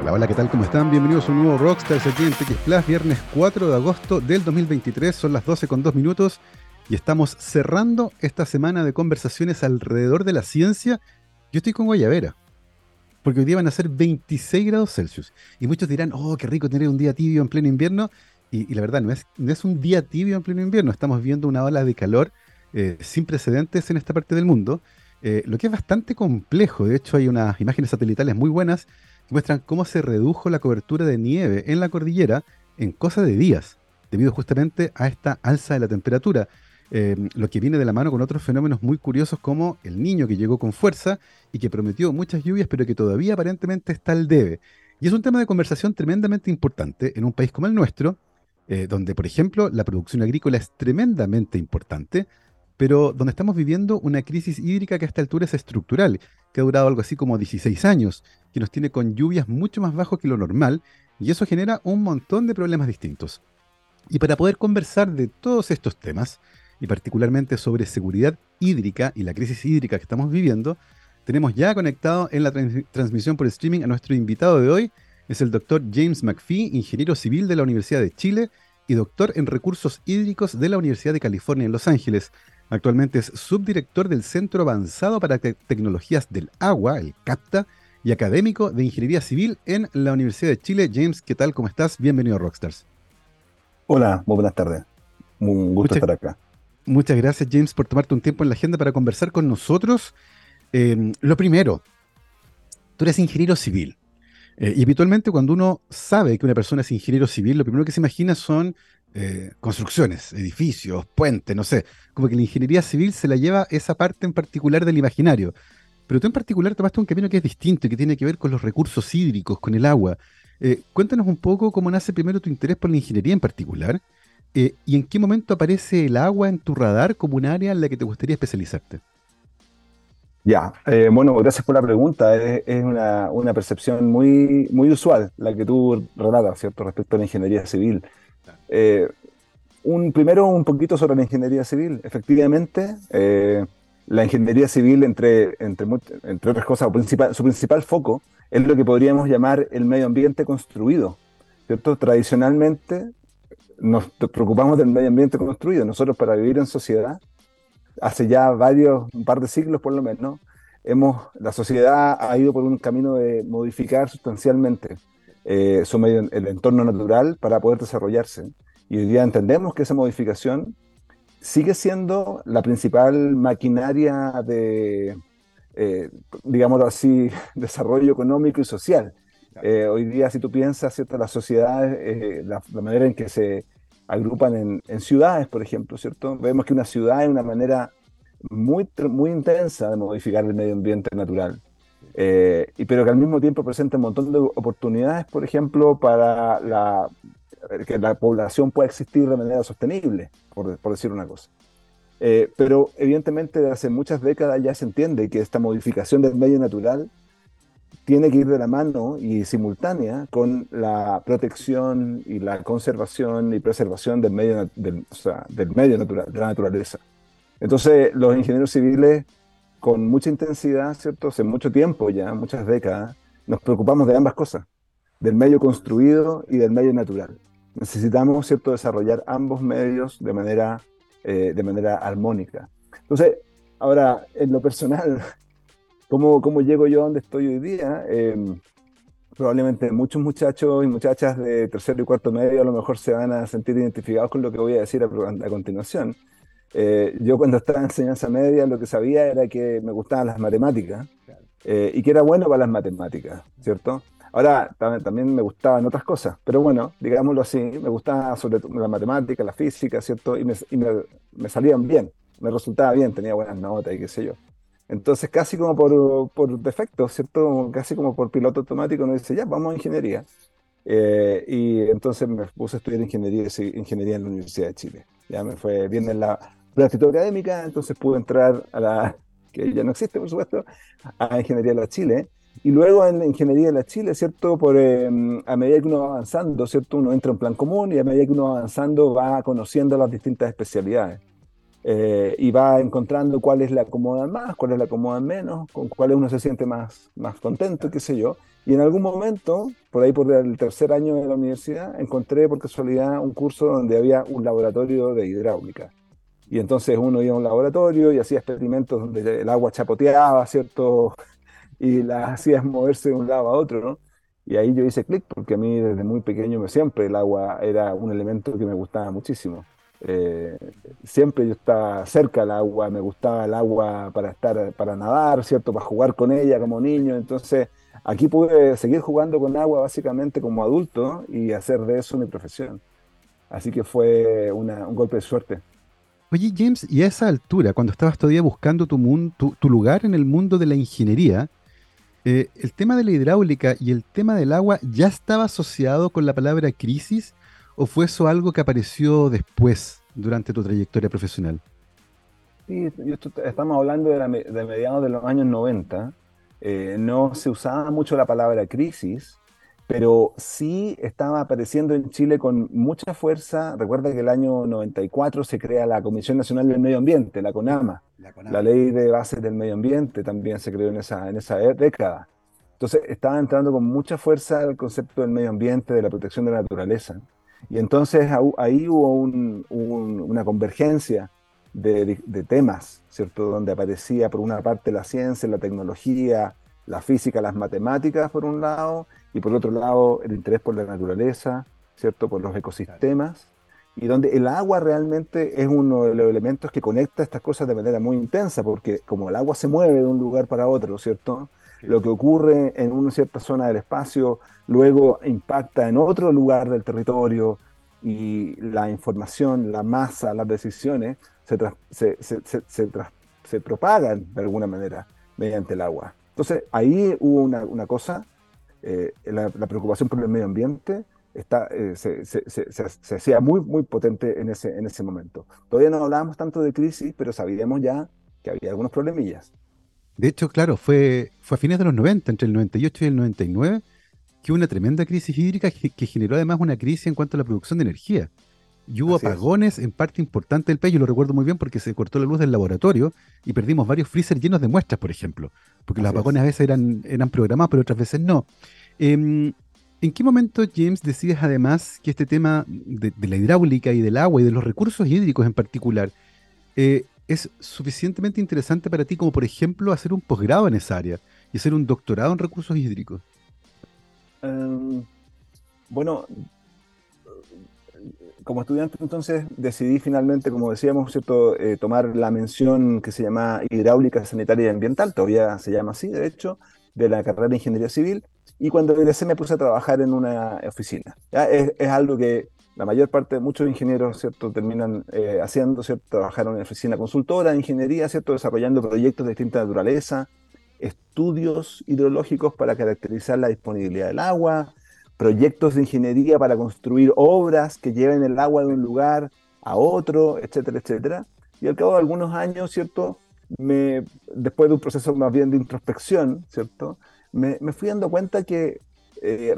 Hola, hola, ¿qué tal? ¿Cómo están? Bienvenidos a un nuevo Rockstars aquí en TX Plus, viernes 4 de agosto del 2023, son las 12 con 2 minutos y estamos cerrando esta semana de conversaciones alrededor de la ciencia. Yo estoy con Guayavera, porque hoy día van a ser 26 grados Celsius y muchos dirán, oh, qué rico tener un día tibio en pleno invierno y, la verdad no es, no es un día tibio en pleno invierno, estamos viendo una ola de calor eh, sin precedentes en esta parte del mundo, eh, lo que es bastante complejo, de hecho hay unas imágenes satelitales muy buenas muestran cómo se redujo la cobertura de nieve en la cordillera en cosa de días, debido justamente a esta alza de la temperatura. Eh, lo que viene de la mano con otros fenómenos muy curiosos como el niño que llegó con fuerza y que prometió muchas lluvias, pero que todavía aparentemente está al debe. Y es un tema de conversación tremendamente importante en un país como el nuestro, eh, donde, por ejemplo, la producción agrícola es tremendamente importante, pero donde estamos viviendo una crisis hídrica que a esta altura es estructural, que ha durado algo así como 16 años, que nos tiene con lluvias mucho más bajos que lo normal, y eso genera un montón de problemas distintos. Y para poder conversar de todos estos temas, y particularmente sobre seguridad hídrica y la crisis hídrica que estamos viviendo, tenemos ya conectado en la transmisión por streaming a nuestro invitado de hoy, es el doctor James McPhee, ingeniero civil de la Universidad de Chile y doctor en recursos hídricos de la Universidad de California en Los Ángeles. Actualmente es subdirector del Centro Avanzado para Tecnologías del Agua, el CAPTA, y académico de Ingeniería Civil en la Universidad de Chile. James, ¿qué tal? ¿Cómo estás? Bienvenido a Rockstars. Hola, muy buenas tardes. Un gusto estar acá. Muchas gracias, James, por tomarte un tiempo en la agenda para conversar con nosotros. Eh, lo primero, tú eres ingeniero civil. Eh, y habitualmente cuando uno sabe que una persona es ingeniero civil, lo primero que se imagina son eh, construcciones, edificios, puentes, no sé. Como que la ingeniería civil se la lleva esa parte en particular del imaginario. Pero tú en particular tomaste un camino que es distinto y que tiene que ver con los recursos hídricos, con el agua. Eh, cuéntanos un poco cómo nace primero tu interés por la ingeniería en particular eh, y en qué momento aparece el agua en tu radar como un área en la que te gustaría especializarte. Ya, bueno, gracias por la pregunta. Es, una, percepción muy, muy usual la que tú relatas, ¿cierto?, respecto a la ingeniería civil. Eh, un, primero, un poquito sobre la ingeniería civil. Efectivamente, eh, la ingeniería civil, entre, entre, entre otras cosas, su principal foco es lo que podríamos llamar el medio ambiente construido. ¿cierto? Tradicionalmente nos preocupamos del medio ambiente construido. Nosotros para vivir en sociedad, hace ya varios, un par de siglos por lo menos, hemos, la sociedad ha ido por un camino de modificar sustancialmente eh, su medio, el entorno natural para poder desarrollarse. Y hoy día entendemos que esa modificación sigue siendo la principal maquinaria de, eh, digámoslo así, desarrollo económico y social. Eh, hoy día, si tú piensas, ¿cierto? las sociedades, eh, la, manera en que se agrupan en, en, ciudades, por ejemplo, ¿cierto? Vemos que una ciudad es una manera muy, muy intensa de modificar el medio ambiente natural. Eh, y, pero que al mismo tiempo presenta un montón de oportunidades, por ejemplo, para la, que la población pueda existir de manera sostenible, por, por decir una cosa. Eh, pero evidentemente desde hace muchas décadas ya se entiende que esta modificación del medio natural tiene que ir de la mano y simultánea con la protección y la conservación y preservación del medio, del, o sea, del medio natural, de la naturaleza. Entonces los ingenieros civiles con mucha intensidad, ¿cierto? Hace mucho tiempo ya, muchas décadas, nos preocupamos de ambas cosas, del medio construido y del medio natural. Necesitamos, ¿cierto?, desarrollar ambos medios de manera, eh, de manera armónica. Entonces, ahora, en lo personal, ¿cómo, cómo llego yo a donde estoy hoy día? Em, probablemente muchos muchachos y muchachas de tercero y cuarto medio a lo mejor se van a sentir identificados con lo que voy a decir a, a continuación. Eh, yo cuando estaba en enseñanza media lo que sabía era que me gustaban las matemáticas eh, y que era bueno para las matemáticas, ¿cierto? Ahora también me gustaban otras cosas, pero bueno, digámoslo así, me gustaba sobre todo la matemática, la física, ¿cierto? Y, me, me, salían bien, me resultaba bien, tenía buenas notas y qué sé yo. Entonces, casi como por, por defecto, ¿cierto? Casi como por piloto automático, uno dice, ya, vamos a ingeniería. Eh, y entonces me puse a estudiar ingeniería, ingeniería en la Universidad de Chile. Ya me fue bien en la, la actitud académica, entonces pude entrar a la, que ya no existe por supuesto, a Ingeniería de la Chile. Y luego en Ingeniería de la Chile, ¿cierto? Por, em, a medida que uno va avanzando, ¿cierto? Uno entra en plan común y a medida que uno va avanzando va conociendo las distintas especialidades. Eh, y va encontrando cuáles le acomodan más, cuáles le acomodan menos, con cuáles uno se siente más, más contento, qué sé yo. Y en algún momento por ahí por el tercer año de la universidad, encontré por casualidad un curso donde había un laboratorio de hidráulica. Y entonces uno iba a un laboratorio y hacía experimentos donde el agua chapoteaba, ¿cierto? Y la hacías moverse de un lado a otro, ¿no? Y ahí yo hice clic porque a mí desde muy pequeño siempre el agua era un elemento que me gustaba muchísimo. Eh, siempre yo estaba cerca del agua, me gustaba el agua para estar, para nadar, ¿cierto? Para jugar con ella como niño. Entonces, aquí pude seguir jugando con agua básicamente como adulto y hacer de eso mi profesión. Así que fue un golpe de suerte. Oye, James, y a esa altura, cuando estabas todavía buscando tu, tu, lugar en el mundo de la ingeniería, eh, ¿el tema de la hidráulica y el tema del agua ya estaba asociado con la palabra crisis o fue eso algo que apareció después durante tu trayectoria profesional? Sí, estamos hablando de, mediados de los años 90. Eh, no se usaba mucho la palabra crisis, pero sí estaba apareciendo en Chile con mucha fuerza. Recuerda que el año 94 se crea la Comisión Nacional del Medio Ambiente, la CONAMA. La, Ley de Bases del Medio Ambiente también se creó en esa, en esa década. Entonces estaba entrando con mucha fuerza el concepto del medio ambiente, de la protección de la naturaleza. Y entonces ahí hubo una convergencia de, temas, ¿cierto? Donde aparecía por una parte la ciencia, la tecnología, la física, las matemáticas por un lado, y por otro lado el interés por la naturaleza, ¿cierto? Por los ecosistemas, y donde el agua realmente es uno de los elementos que conecta estas cosas de manera muy intensa, porque como el agua se mueve de un lugar para otro, ¿cierto? Lo que ocurre en una cierta zona del espacio luego impacta en otro lugar del territorio y la información, la masa, las decisiones se, se, propagan de alguna manera mediante el agua. Entonces ahí hubo una, cosa, eh, la, preocupación por el medio ambiente está, eh, se, hacía muy, muy potente en ese, en ese momento. Todavía no hablábamos tanto de crisis, pero sabíamos ya que había algunos problemillas. De hecho, claro, fue, fue a fines de los 90, entre el 98 y el 99, que hubo una tremenda crisis hídrica que, generó además una crisis en cuanto a la producción de energía. Y hubo apagones en parte importante del país, yo lo recuerdo muy bien porque se cortó la luz del laboratorio y perdimos varios freezer llenos de muestras, por ejemplo. Porque los apagones a veces eran, eran programados, pero otras veces no. Em, ¿En qué momento, James, decides además que este tema de, la hidráulica y del agua y de los recursos hídricos en particular eh, es suficientemente interesante para ti como, por ejemplo, hacer un posgrado en esa área y hacer un doctorado en recursos hídricos? Em, bueno, como estudiante entonces decidí finalmente, como decíamos. Eh, tomar la mención que se llama Hidráulica Sanitaria y Ambiental, todavía se llama así, de hecho, de la carrera de Ingeniería Civil, y cuando regresé me puse a trabajar en una oficina. Es, es, algo que la mayor parte muchos ingenieros, ¿cierto?, terminan eh, haciendo, ¿cierto?, trabajar en una oficina consultora ingeniería, ¿cierto?, desarrollando proyectos de distinta naturaleza, estudios hidrológicos para caracterizar la disponibilidad del agua, proyectos de ingeniería para construir obras que lleven el agua de un lugar a otro, etcétera, etcétera. Y al cabo de algunos años, ¿cierto?, me, después de un proceso más bien de introspección, ¿cierto?, me, me fui dando cuenta que eh,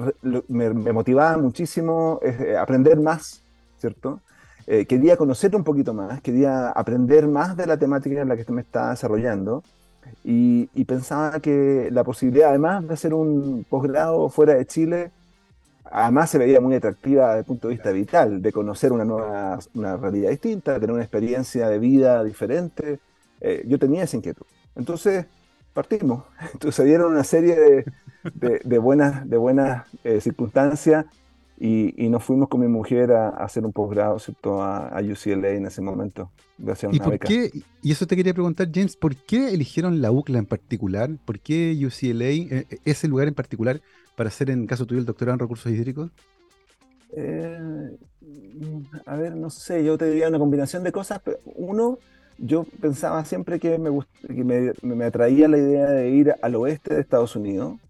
me, motivaba muchísimo eh, aprender más, ¿cierto? Eh, quería conocer un poquito más, quería aprender más de la temática en la que me estaba desarrollando y, pensaba que la posibilidad, además de hacer un posgrado fuera de Chile, además se veía muy atractiva desde el punto de vista vital, de conocer una nueva una realidad distinta, de tener una experiencia de vida diferente. yo tenía esa inquietud. Entonces partimos. Entonces se dieron una serie de, de, buenas, de buenas eh, circunstancias y, nos fuimos con mi mujer a, hacer un posgrado A, a, UCLA en ese momento, gracias a una ¿Y, por Qué, y eso te quería preguntar, James, ¿por qué eligieron la UCLA en particular? ¿Por qué UCLA, eh, ese lugar en particular, para hacer en caso tuyo el doctorado en recursos hídricos? Eh, a ver, no sé, yo te diría una combinación de cosas. Pero uno, yo pensaba siempre que, me, que me, me, atraía la idea de ir al oeste de Estados Unidos,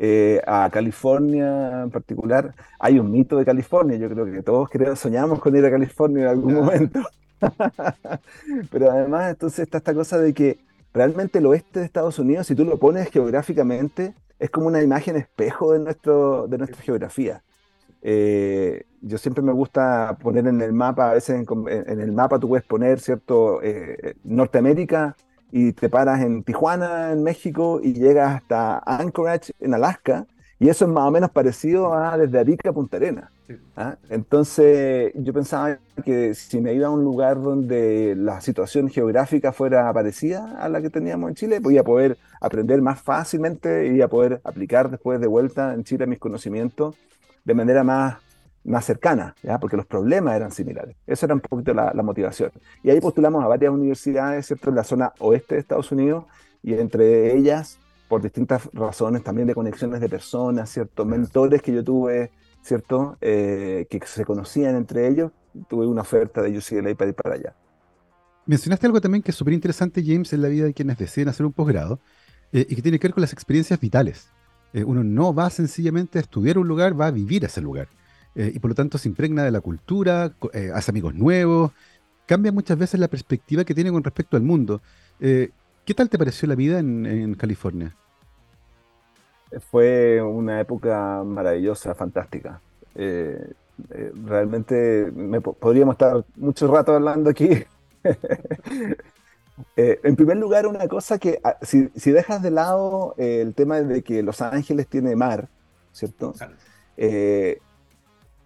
eh, a California en particular. Hay un mito de California, yo creo que todos creo, soñamos con ir a California en algún momento. Pero además entonces está esta cosa de que realmente el oeste de Estados Unidos, si tú lo pones geográficamente, es como una imagen espejo de, nuestro, de nuestra geografía. Eh, yo siempre me gusta poner en el mapa, a veces en, el mapa tú puedes poner, ¿cierto? Eh, Norteamérica y te paras en Tijuana, en México, y llegas hasta Anchorage, en Alaska, Y eso es más o menos parecido a desde Arica a Punta Arenas. ¿ah? Entonces yo pensaba que si me iba a un lugar donde la situación geográfica fuera parecida a la que teníamos en Chile, podía poder aprender más fácilmente y a poder aplicar después de vuelta en Chile mis conocimientos de manera más, más cercana, ¿ya? porque los problemas eran similares. Esa era un poquito la, la motivación. Y ahí postulamos a varias universidades, ¿cierto? En la zona oeste de Estados Unidos y entre ellas por distintas razones también de conexiones de personas, ¿cierto? Mentores que yo tuve, ¿cierto? Eh, que se conocían entre ellos, tuve una oferta de UCLA para ir para allá. Mencionaste algo también que es súper interesante, James, en la vida de quienes deciden hacer un posgrado eh, y que tiene que ver con las experiencias vitales. Eh, uno no va sencillamente a estudiar un lugar, va a vivir ese lugar. y por lo tanto se impregna de la cultura, hace amigos nuevos, cambia muchas veces la perspectiva que tiene con respecto al mundo. ¿Qué tal te pareció la vida en, California? Fue una época maravillosa, fantástica. Eh, eh, realmente podríamos estar mucho rato hablando aquí. Eh, en primer lugar, una cosa que ah, si, dejas de lado el tema de que Los Ángeles tiene mar, ¿cierto?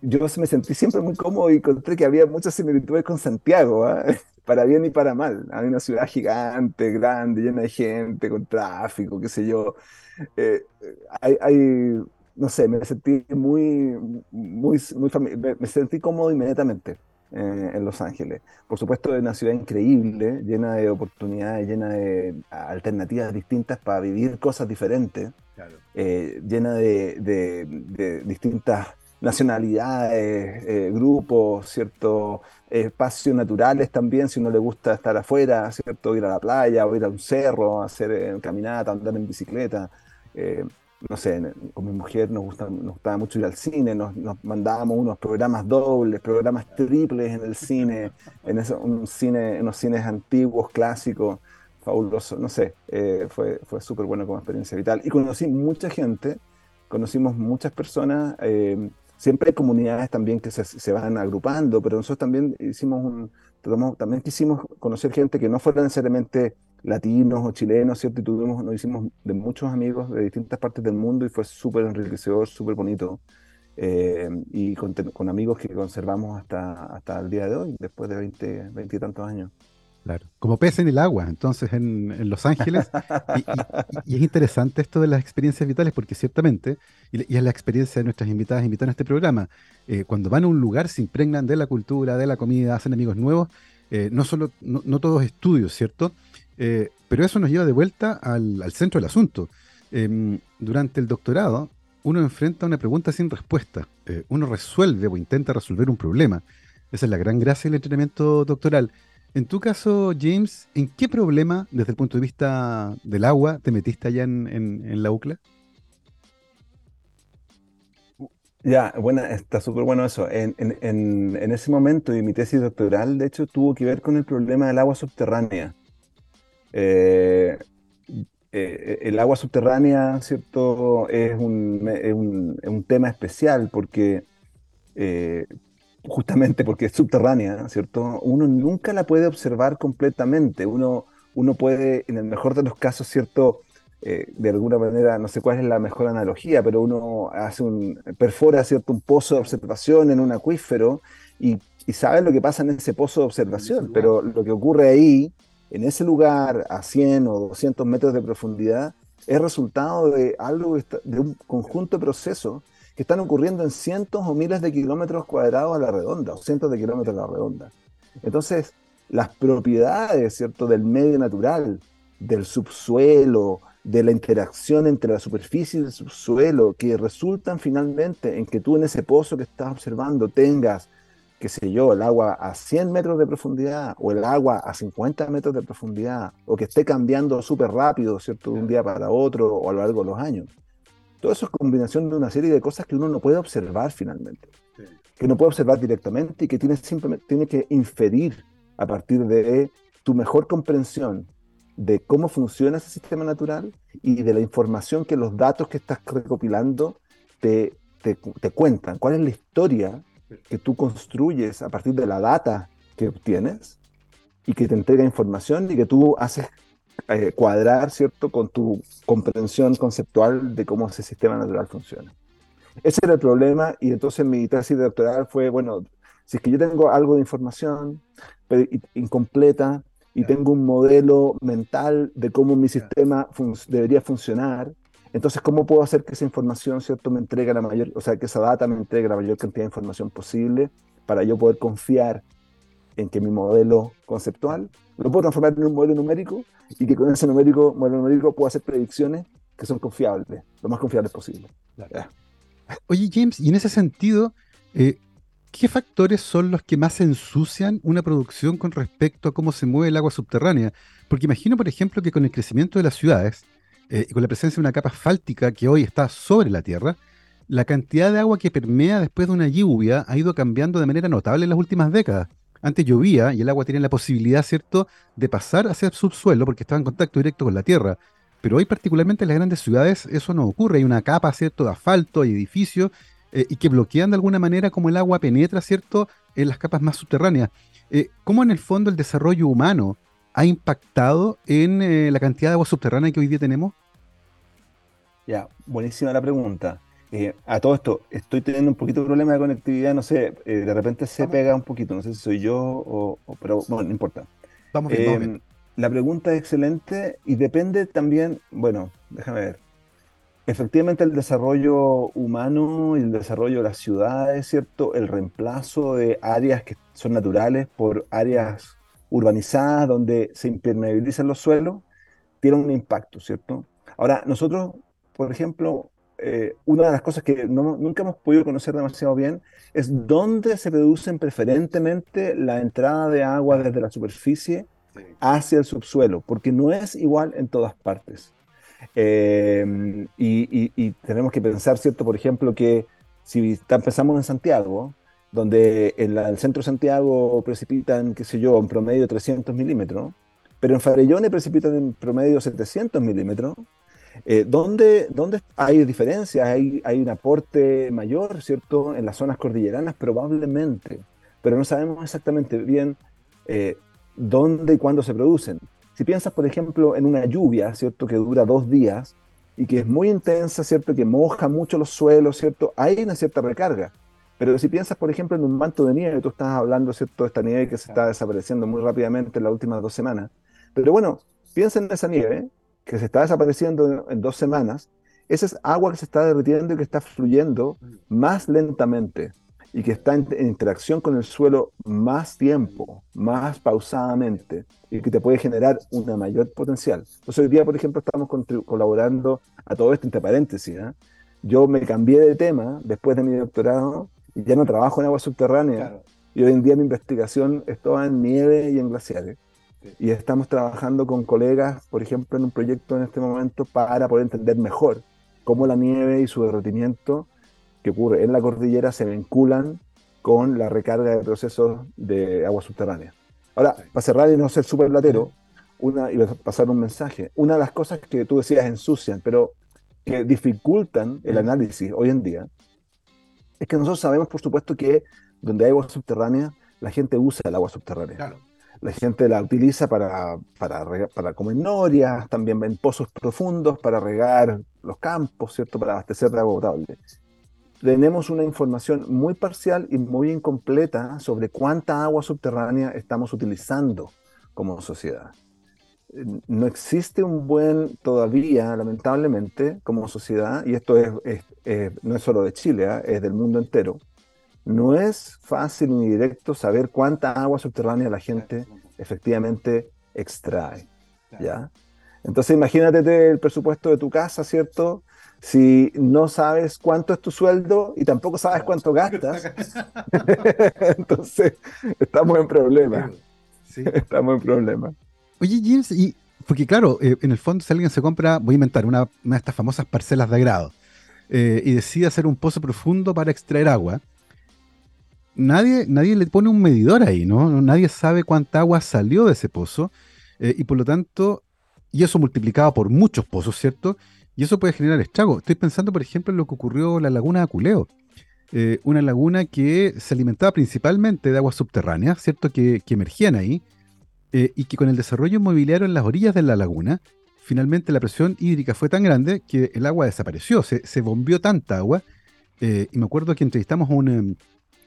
Yo me sentí siempre muy cómodo y encontré que había muchas similitudes con Santiago. ¿ah? para bien y para mal. Hay una ciudad gigante, grande, llena de gente, con tráfico, qué sé yo. Eh, hay, no sé, me sentí muy, muy, muy me, sentí cómodo inmediatamente eh, en Los Ángeles. Por supuesto, es una ciudad increíble, llena de oportunidades, llena de alternativas distintas para vivir cosas diferentes, eh, llena de, de distintas nacionalidades, eh, grupos, ciertos espacios naturales también, si uno le gusta estar afuera, ¿cierto? ir a la playa o ir a un cerro, hacer eh, caminata, andar en bicicleta. Eh, no sé, con mi mujer nos, gusta, nos gustaba mucho ir al cine, nos, mandábamos unos programas dobles, programas triples en el cine, en eso, un cine, en los cines antiguos, clásicos, fabuloso, no sé, fue, fue súper bueno como experiencia vital. Y conocí mucha gente, conocimos muchas personas siempre hay comunidades también que se, van agrupando, pero nosotros también hicimos un, también quisimos conocer gente que no fuera necesariamente latinos o chilenos, ¿cierto? Y tuvimos, nos hicimos de muchos amigos de distintas partes del mundo y fue súper enriquecedor, súper bonito. Eh, y con, amigos que conservamos hasta, hasta el día de hoy, después de 20, 20 y tantos años. Claro, como pez en el agua, entonces en, Los Ángeles. Y, es interesante esto de las experiencias vitales, porque ciertamente, y, es la experiencia de nuestras invitadas invitadas en este programa, eh, cuando van a un lugar se impregnan de la cultura, de la comida, hacen amigos nuevos, eh, no solo, no, todos estudios, ¿cierto? Eh, pero eso nos lleva de vuelta al, al centro del asunto. Em, durante el doctorado, uno enfrenta una pregunta sin respuesta. uno resuelve o intenta resolver un problema. Esa es la gran gracia del entrenamiento doctoral en tu caso, James, ¿en qué problema, desde el punto de vista del agua, te metiste allá en, la UCLA? Ya, bueno, está súper bueno eso. En, ese momento, y mi tesis doctoral, de hecho, tuvo que ver con el problema del agua subterránea. Eh, eh, el agua subterránea, ¿cierto? Es un, tema especial porque eh, justamente porque es subterránea, ¿cierto? Uno nunca la puede observar completamente. Uno, uno puede, en el mejor de los casos, ¿cierto? Eh, de alguna manera, no sé cuál es la mejor analogía, pero uno hace un, perfora, ¿cierto? Un pozo de observación en un acuífero y, y sabe lo que pasa en ese pozo de observación, pero lo que ocurre ahí, en ese lugar, a 100 o 200 metros de profundidad, es resultado de algo, de un conjunto de procesos que están ocurriendo en cientos o miles de kilómetros cuadrados a la redonda, o cientos de kilómetros a la redonda. Entonces, las propiedades, ¿cierto?, del medio natural, del subsuelo, de la interacción entre la superficie y el subsuelo, que resultan finalmente en que tú en ese pozo que estás observando tengas, qué sé yo, el agua a 100 metros de profundidad o el agua a 50 metros de profundidad, o que esté cambiando súper rápido, ¿cierto?, de un día para otro o a lo largo de los años. Todo eso es combinación de una serie de cosas que uno no puede observar finalmente, que no puede observar directamente y que tiene, simplemente, tiene que inferir a partir de tu mejor comprensión de cómo funciona ese sistema natural y de la información que los datos que estás recopilando te, te, te cuentan. ¿Cuál es la historia que tú construyes a partir de la data que obtienes y que te entrega información y que tú haces eh, cuadrar, ¿cierto?, con tu comprensión conceptual de cómo ese sistema natural funciona. Ese era el problema y entonces mi tesis doctoral fue, bueno, si es que yo tengo algo de información incompleta y tengo un modelo mental de cómo mi sistema debería funcionar, entonces, ¿cómo puedo hacer que esa información, ¿cierto?, me entregue la mayor, o sea, que esa data me entregue la mayor cantidad de información posible para yo poder confiar en que mi modelo conceptual lo puedo transformar en un modelo numérico y que con ese numérico, modelo numérico puedo hacer predicciones que son confiables, lo más confiables posible. Oye, James, y en ese sentido, eh, ¿qué factores son los que más ensucian una producción con respecto a cómo se mueve el agua subterránea? Porque imagino, por ejemplo, que con el crecimiento de las ciudades eh, y con la presencia de una capa asfáltica que hoy está sobre la Tierra, la cantidad de agua que permea después de una lluvia ha ido cambiando de manera notable en las últimas décadas. Antes llovía y el agua tenía la posibilidad, ¿cierto?, de pasar hacia el subsuelo porque estaba en contacto directo con la tierra. Pero hoy, particularmente en las grandes ciudades, eso no ocurre. Hay una capa, ¿cierto?, de asfalto y edificios eh, y que bloquean de alguna manera como el agua penetra, ¿cierto?, en las capas más subterráneas. Eh, ¿Cómo en el fondo el desarrollo humano ha impactado en eh, la cantidad de agua subterránea que hoy día tenemos? Ya, buenísima la pregunta. Eh, a todo esto, estoy teniendo un poquito de problema de conectividad, no sé, eh, de repente se pega un poquito, no sé si soy yo o, pero bueno, no importa. Vamos bien, La pregunta es excelente y depende también, bueno, déjame ver. Efectivamente, el desarrollo humano y el desarrollo de las ciudades, ¿cierto? El reemplazo de áreas que son naturales por áreas urbanizadas donde se impermeabilizan los suelos, tiene un impacto, ¿cierto? Ahora, nosotros, por ejemplo, eh, una de las cosas que nunca hemos podido conocer demasiado bien es dónde se reducen preferentemente la entrada de agua desde la superficie hacia el subsuelo, porque no es igual en todas partes. Eh, y, tenemos que pensar, ¿cierto? Por ejemplo, que si empezamos en Santiago, donde en el centro de Santiago precipitan, qué sé yo, en promedio 300 milímetros, pero en Farellones precipitan en promedio 700 milímetros, eh, ¿dónde, hay diferencias? Hay, hay un aporte mayor, ¿cierto? En las zonas cordilleranas, probablemente, pero no sabemos exactamente bien eh, dónde y cuándo se producen. Si piensas, por ejemplo, en una lluvia, ¿cierto? Que dura dos días y que es muy intensa, ¿cierto? Que moja mucho los suelos, ¿cierto? Hay una cierta recarga. Pero si piensas, por ejemplo, en un manto de nieve, tú estás hablando, ¿cierto? De esta nieve que se está desapareciendo muy rápidamente en las últimas dos semanas. Pero bueno, piensa en esa nieve, que se está desapareciendo en dos semanas, esa es agua que se está derritiendo y que está fluyendo más lentamente y que está en, interacción con el suelo más tiempo, más pausadamente y que te puede generar una mayor potencial. Entonces hoy día, por ejemplo, estamos colaborando a todo esto entre paréntesis. ¿eh? Yo me cambié de tema después de mi doctorado y ya no trabajo en agua subterránea. Y hoy en día mi investigación es toda en nieve y en glaciares. Y estamos trabajando con colegas, por ejemplo, en un proyecto en este momento para poder entender mejor cómo la nieve y su derretimiento que ocurre en la cordillera se vinculan con la recarga de procesos de agua subterránea. Ahora, para cerrar y no ser súper latero, una, y pasar un mensaje. Una de las cosas que tú decías ensucian, pero que dificultan el análisis hoy en día, es que nosotros sabemos, por supuesto, que donde hay agua subterránea, la gente usa el agua subterránea. Claro la gente la utiliza para, para, comer norias, también en pozos profundos para regar los campos, ¿cierto? Para abastecer de agua potable. Tenemos una información muy parcial y muy incompleta sobre cuánta agua subterránea estamos utilizando como sociedad. No existe un buen todavía, lamentablemente, como sociedad, y esto es, no es solo de Chile, ¿eh? es del mundo entero, no es fácil ni directo saber cuánta agua subterránea la gente efectivamente extrae. ¿ya? Entonces imagínate el presupuesto de tu casa, ¿cierto? Si no sabes cuánto es tu sueldo y tampoco sabes cuánto gastas, entonces estamos en problema. Estamos en problema. Oye, James, y porque claro, eh, en el fondo si alguien se compra, voy a inventar una, de estas famosas parcelas de agrado eh, y decide hacer un pozo profundo para extraer agua, nadie, nadie le pone un medidor ahí, ¿no? Nadie sabe cuánta agua salió de ese pozo eh, y por lo tanto, y eso multiplicado por muchos pozos, ¿cierto? Y eso puede generar estragos. Estoy pensando, por ejemplo, en lo que ocurrió en la laguna de Aculeo. Eh, una laguna que se alimentaba principalmente de aguas subterráneas, ¿cierto? Que, emergían ahí. eh, y que con el desarrollo inmobiliario en las orillas de la laguna, finalmente la presión hídrica fue tan grande que el agua desapareció, se, se bombeó tanta agua. Y me acuerdo que entrevistamos a un, em,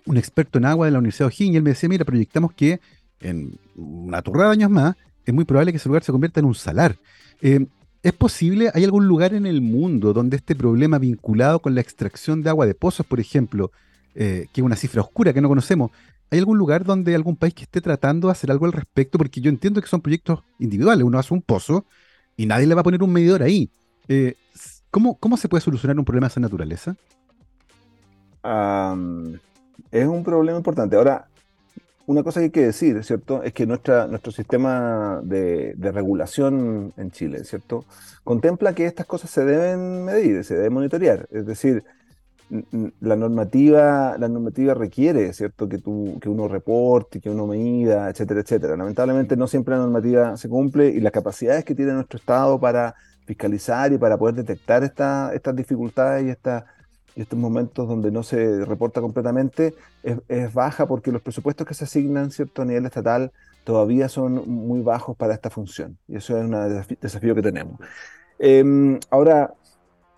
un, experto en agua de la Universidad de O'Higgins y él me decía, mira, proyectamos que en una turrada de años más es muy probable que ese lugar se convierta en un salar. Eh, ¿Es posible, hay algún lugar en el mundo donde este problema vinculado con la extracción de agua de pozos, por ejemplo, que es una cifra oscura que no conocemos, ¿Hay algún lugar donde algún país que esté tratando de hacer algo al respecto? Porque yo entiendo que son proyectos individuales. Uno hace un pozo y nadie le va a poner un medidor ahí. Eh, ¿cómo, se puede solucionar un problema de esa naturaleza? Es un problema importante. Ahora, una cosa que hay que decir, ¿cierto? Es que nuestra, nuestro sistema de, regulación en Chile, ¿cierto? Contempla que estas cosas se deben medir, se deben monitorear. Es decir, la normativa, la normativa requiere, ¿cierto? Que, tú, que uno reporte, que uno mida, etcétera, etcétera. Lamentablemente no siempre la normativa se cumple y las capacidades que tiene nuestro Estado para fiscalizar y para poder detectar esta, estas dificultades y, esta, estos momentos donde no se reporta completamente es, baja porque los presupuestos que se asignan, ¿cierto? A nivel estatal todavía son muy bajos para esta función y eso es un desafío que tenemos. Em, ahora,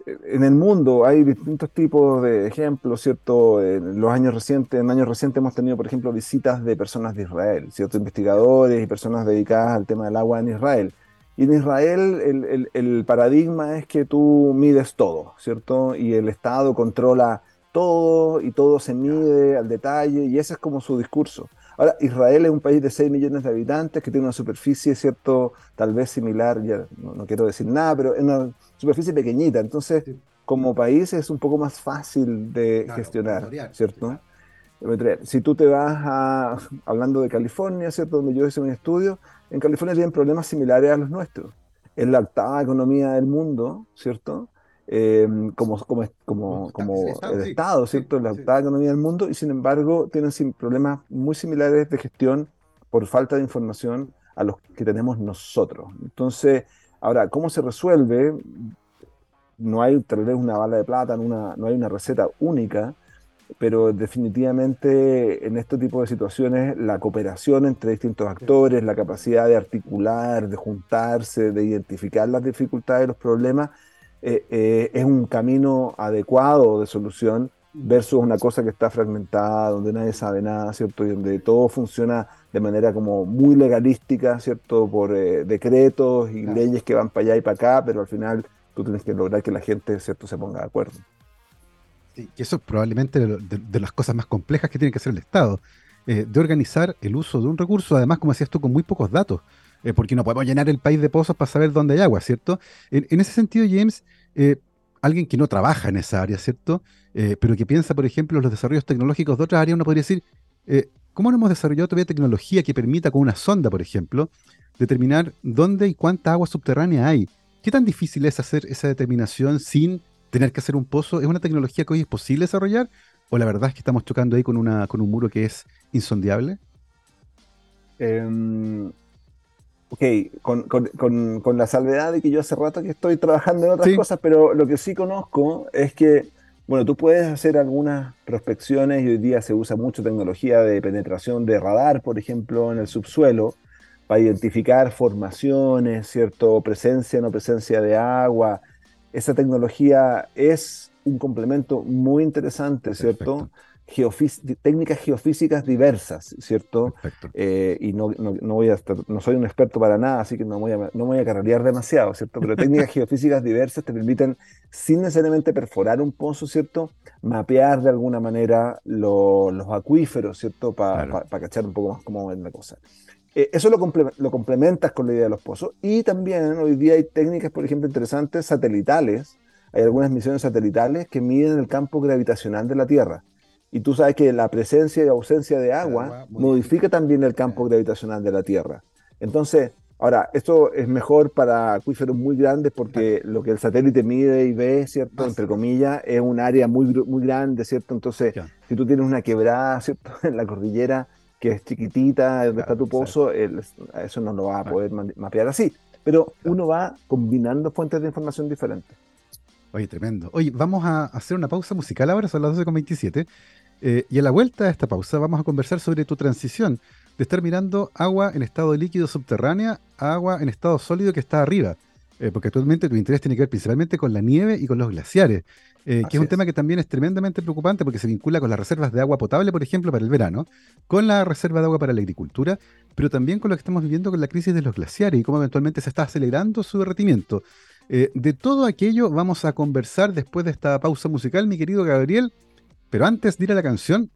en el mundo hay distintos tipos de ejemplos, ¿cierto? En los años recientes, en años recientes hemos tenido, por ejemplo, visitas de personas de Israel, ¿cierto? Investigadores y personas dedicadas al tema del agua en Israel. Y en Israel el, el, paradigma es que tú mides todo, ¿cierto? Y el Estado controla todo y todo se mide al detalle y ese es como su discurso. Ahora, Israel es un país de 6 millones de habitantes que tiene una superficie, ¿cierto? Tal vez similar, ya no, quiero decir nada, pero es una superficie pequeñita. Entonces, como país es un poco más fácil de gestionar, ¿cierto? Si tú te vas a, hablando de California, ¿cierto? Donde yo hice mi estudio, en California tienen problemas similares a los nuestros. Es la octava economía del mundo, ¿cierto? Eh, como, como, como, como el Estado, ¿cierto? la octava economía del mundo, y sin embargo tienen problemas muy similares de gestión por falta de información a los que tenemos nosotros. Entonces, ahora, ¿cómo se resuelve? No hay tal vez una bala de plata, no, una, no hay una receta única, pero definitivamente en este tipo de situaciones la cooperación entre distintos actores, la capacidad de articular, de juntarse, de identificar las dificultades y los problemas, eh, eh, es un camino adecuado de solución versus una cosa que está fragmentada, donde nadie sabe nada, ¿cierto? Y donde todo funciona de manera como muy legalística, ¿cierto? Por eh, decretos y leyes que van para allá y para acá, pero al final tú tienes que lograr que la gente, ¿cierto?, se ponga de acuerdo. Y eso es probablemente de, las cosas más complejas que tiene que hacer el Estado, de organizar el uso de un recurso, además, como decías tú, con muy pocos datos. Eh, porque no podemos llenar el país de pozos para saber dónde hay agua, ¿cierto? En, ese sentido, James, eh, alguien que no trabaja en esa área, ¿cierto? Eh, pero que piensa, por ejemplo, en los desarrollos tecnológicos de otras áreas, uno podría decir, ¿cómo no hemos desarrollado todavía tecnología que permita con una sonda, por ejemplo, determinar dónde y cuánta agua subterránea hay? ¿Qué tan difícil es hacer esa determinación sin tener que hacer un pozo? ¿Es una tecnología que hoy es posible desarrollar? ¿O la verdad es que estamos chocando ahí con, una, con un muro que es insondiable? Eh, Ok, con, con, con, la salvedad de que yo hace rato que estoy trabajando en otras cosas, pero lo que sí conozco es que, bueno, tú puedes hacer algunas prospecciones y hoy día se usa mucho tecnología de penetración de radar, por ejemplo, en el subsuelo, para identificar formaciones, ¿cierto? Presencia o no presencia de agua. Esa tecnología es un complemento muy interesante, ¿cierto? técnicas geofísicas diversas, ¿cierto? Eh, y no, no, no, voy a no soy un experto para nada, así que no voy a, no voy a carrerear demasiado, ¿cierto? Pero técnicas geofísicas diversas te permiten, sin necesariamente perforar un pozo, ¿cierto? Mapear de alguna manera los acuíferos, ¿cierto? Para cachar un poco más cómo es la cosa. Eh, eso lo, lo complementas con la idea de los pozos. Y también hoy día hay técnicas, por ejemplo, interesantes satelitales. Hay algunas misiones satelitales que miden el campo gravitacional de la Tierra. Y tú sabes que la presencia y ausencia de agua, modifica también el campo gravitacional de la Tierra. Entonces, ahora, esto es mejor para acuíferos muy grandes porque lo que el satélite mide y ve, ¿cierto? Entre comillas, es un área muy, muy grande, ¿cierto? Entonces, si tú tienes una quebrada, ¿cierto? En la cordillera que es chiquitita, donde está tu pozo, eso no lo va a poder mapear así. Pero uno va combinando fuentes de información diferentes. Oye, tremendo. Oye, vamos a hacer una pausa musical ahora, son las 12.27. Eh, y a la vuelta de esta pausa vamos a conversar sobre tu transición de estar mirando agua en estado líquido subterránea a agua en estado sólido que está arriba. Eh, porque actualmente tu interés tiene que ver principalmente con la nieve y con los glaciares, eh, que es un tema que también es tremendamente preocupante porque se vincula con las reservas de agua potable, por ejemplo, para el verano, con la reserva de agua para la agricultura, pero también con lo que estamos viviendo con la crisis de los glaciares y cómo eventualmente se está acelerando su derretimiento. Eh, de todo aquello vamos a conversar después de esta pausa musical, mi querido Gabriel. Pero antes de ir a la canción,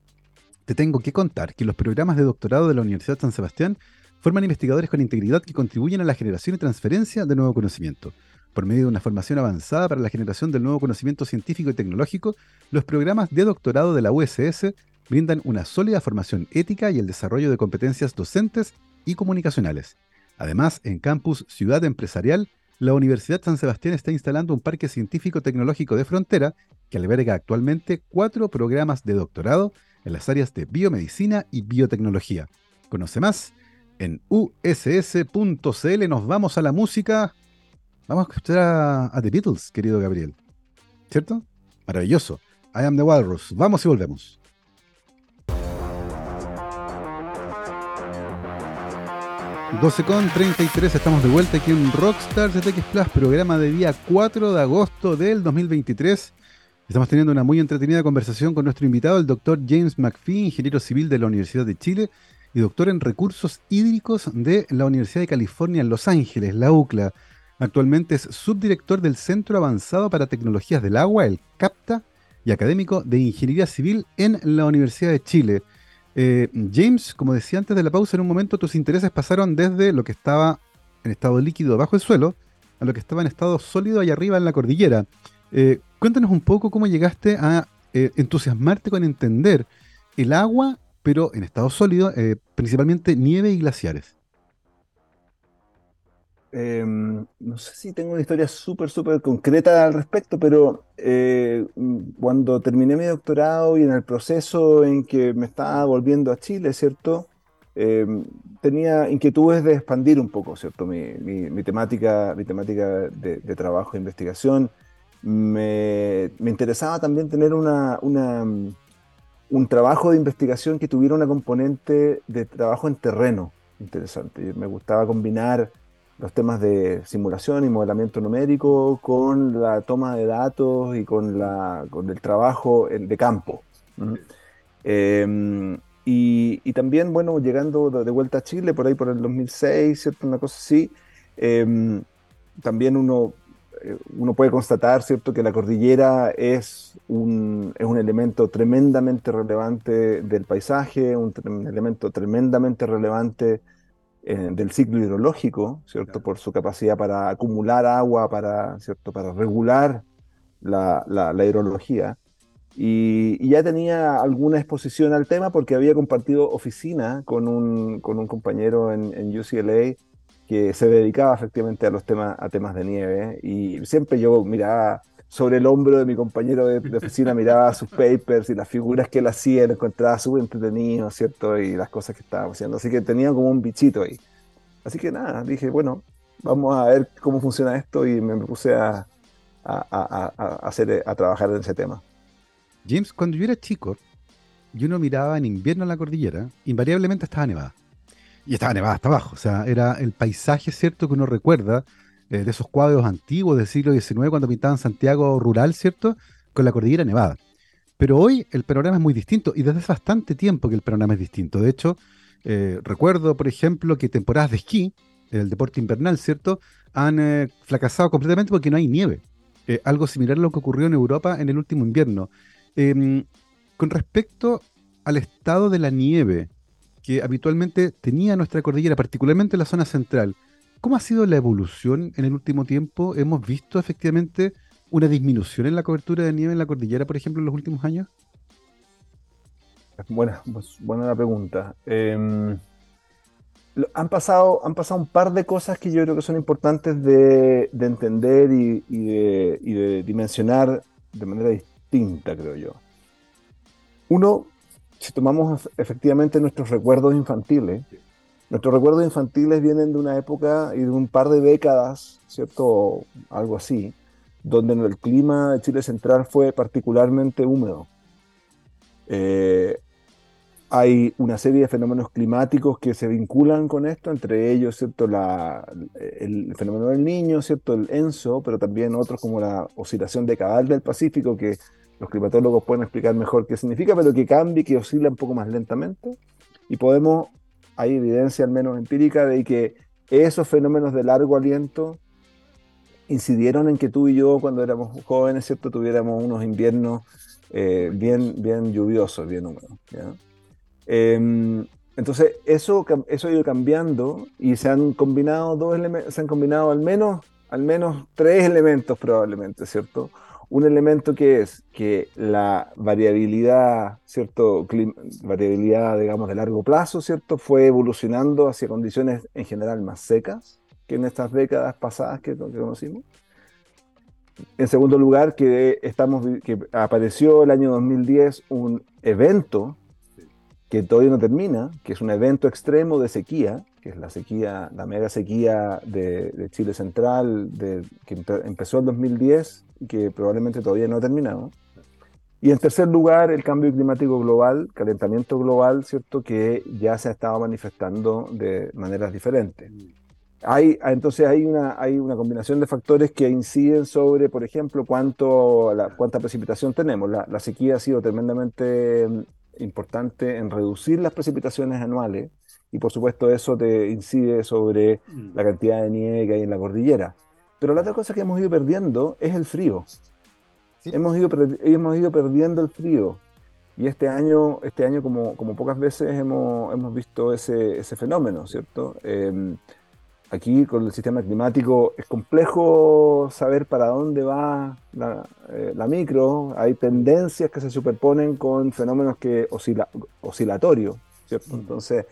te tengo que contar que los programas de doctorado de la Universidad de San Sebastián forman investigadores con integridad que contribuyen a la generación y transferencia de nuevo conocimiento. Por medio de una formación avanzada para la generación del nuevo conocimiento científico y tecnológico, los programas de doctorado de la USS brindan una sólida formación ética y el desarrollo de competencias docentes y comunicacionales. Además, en Campus Ciudad Empresarial, la Universidad San Sebastián está instalando un parque científico-tecnológico de frontera que alberga actualmente cuatro programas de doctorado en las áreas de biomedicina y biotecnología. Conoce más en uss.cl. Nos vamos a la música. Vamos a escuchar a, The Beatles, querido Gabriel. ¿Cierto? Maravilloso. I am the Walrus. Vamos y volvemos. 12 con 33, estamos de vuelta aquí en Rockstar ZX Plus, programa de día 4 de agosto del 2023. Estamos teniendo una muy entretenida conversación con nuestro invitado, el doctor James McPhee, ingeniero civil de la Universidad de Chile y doctor en recursos hídricos de la Universidad de California en Los Ángeles, la UCLA. Actualmente es subdirector del Centro Avanzado para Tecnologías del Agua, el CAPTA, y académico de Ingeniería Civil en la Universidad de Chile. Eh, James, como decía antes de la pausa, en un momento tus intereses pasaron desde lo que estaba en estado líquido bajo el suelo a lo que estaba en estado sólido allá arriba en la cordillera. Eh, cuéntanos un poco cómo llegaste a eh, entusiasmarte con entender el agua, pero en estado sólido, principalmente nieve y glaciares. Em, no sé si tengo una historia súper, súper concreta al respecto, pero eh, cuando terminé mi doctorado y en el proceso en que me estaba volviendo a Chile, ¿cierto? Em, tenía inquietudes de expandir un poco, ¿cierto? Mi, mi, temática, mi temática de, trabajo e investigación. Me, me, interesaba también tener una, una, un trabajo de investigación que tuviera una componente de trabajo en terreno interesante. Me gustaba combinar los temas de simulación y modelamiento numérico con la toma de datos y con, la, con el trabajo de campo. Em, y, también, bueno, llegando de vuelta a Chile, por ahí por el 2006, ¿cierto? Una cosa así, em, también uno, eh, uno puede constatar, ¿cierto?, que la cordillera es un, es un elemento tremendamente relevante del paisaje, un, un elemento tremendamente relevante eh, del ciclo hidrológico, ¿cierto? Por su capacidad para acumular agua, para, ¿cierto? para regular la, la, hidrología. Y, ya tenía alguna exposición al tema porque había compartido oficina con un, con un compañero en, en, UCLA que se dedicaba efectivamente a los temas, a temas de nieve. Y siempre yo miraba sobre el hombro de mi compañero de, oficina, miraba sus papers y las figuras que él hacía, lo encontraba súper entretenido, ¿cierto? Y las cosas que estaba haciendo. Así que tenía como un bichito ahí. Así que nada, dije, bueno, vamos a ver cómo funciona esto y me puse a, hacer, a trabajar en ese tema. James, cuando yo era chico, yo uno miraba en invierno en la cordillera, invariablemente estaba nevada. Y estaba nevada hasta abajo. O sea, era el paisaje, ¿cierto?, que uno recuerda eh, de esos cuadros antiguos del siglo XIX cuando pintaban Santiago rural, ¿cierto? Con la cordillera nevada. Pero hoy el panorama es muy distinto y desde hace bastante tiempo que el panorama es distinto. De hecho, eh, recuerdo, por ejemplo, que temporadas de esquí, el deporte invernal, ¿cierto? Han eh, fracasado completamente porque no hay nieve. algo similar a lo que ocurrió en Europa en el último invierno. Em, con respecto al estado de la nieve que habitualmente tenía nuestra cordillera, particularmente en la zona central, ¿Cómo ha sido la evolución en el último tiempo? ¿Hemos visto efectivamente una disminución en la cobertura de nieve en la cordillera, por ejemplo, en los últimos años? Buena, pues, buena pregunta. Em, han, pasado, han pasado un par de cosas que yo creo que son importantes de, entender y, de, y, de, dimensionar de manera distinta, creo yo. Uno, si tomamos efectivamente nuestros recuerdos infantiles, Nuestros recuerdos infantiles vienen de una época y de un par de décadas, ¿cierto? Algo así, donde el clima de Chile Central fue particularmente húmedo. Eh, hay una serie de fenómenos climáticos que se vinculan con esto, entre ellos ¿cierto? La, el fenómeno del niño, ¿cierto? el ENSO, pero también otros como la oscilación decadal del Pacífico, que los climatólogos pueden explicar mejor qué significa, pero que cambia, que oscila un poco más lentamente. Y podemos, hay evidencia al menos empírica de que esos fenómenos de largo aliento incidieron en que tú y yo cuando éramos jóvenes, ¿cierto? Tuviéramos unos inviernos eh, bien, bien lluviosos, bien húmedos. Em, entonces, eso, eso ha ido cambiando y se han combinado dos se han combinado al menos, al menos tres elementos probablemente, ¿cierto? Un elemento que es que la variabilidad, ¿cierto? variabilidad, digamos, de largo plazo, ¿cierto? Fue evolucionando hacia condiciones en general más secas que en estas décadas pasadas que, que conocimos. En segundo lugar, que, estamos, que apareció el año 2010 un evento que todavía no termina, que es un evento extremo de sequía, que es la sequía, la mega sequía de, Chile Central, de, que empezó en 2010 y que probablemente todavía no ha terminado. Y en tercer lugar, el cambio climático global, calentamiento global, ¿cierto? Que ya se ha estado manifestando de maneras diferentes. Hay, entonces hay una, hay una combinación de factores que inciden sobre, por ejemplo, cuánto, la, cuánta precipitación tenemos. La, la, sequía ha sido tremendamente importante en reducir las precipitaciones anuales y por supuesto eso te incide sobre mm. la cantidad de nieve que hay en la cordillera. Pero la otra cosa que hemos ido perdiendo es el frío. Hemos, ido, hemos ido perdiendo el frío. Y este año, este año como, como pocas veces hemos, hemos visto ese, ese fenómeno, ¿cierto? Em, aquí con el sistema climático es complejo saber para dónde va eh, la, micro. Hay tendencias que se superponen con fenómenos que oscila, oscilatorios, ¿cierto? Mm. Entonces,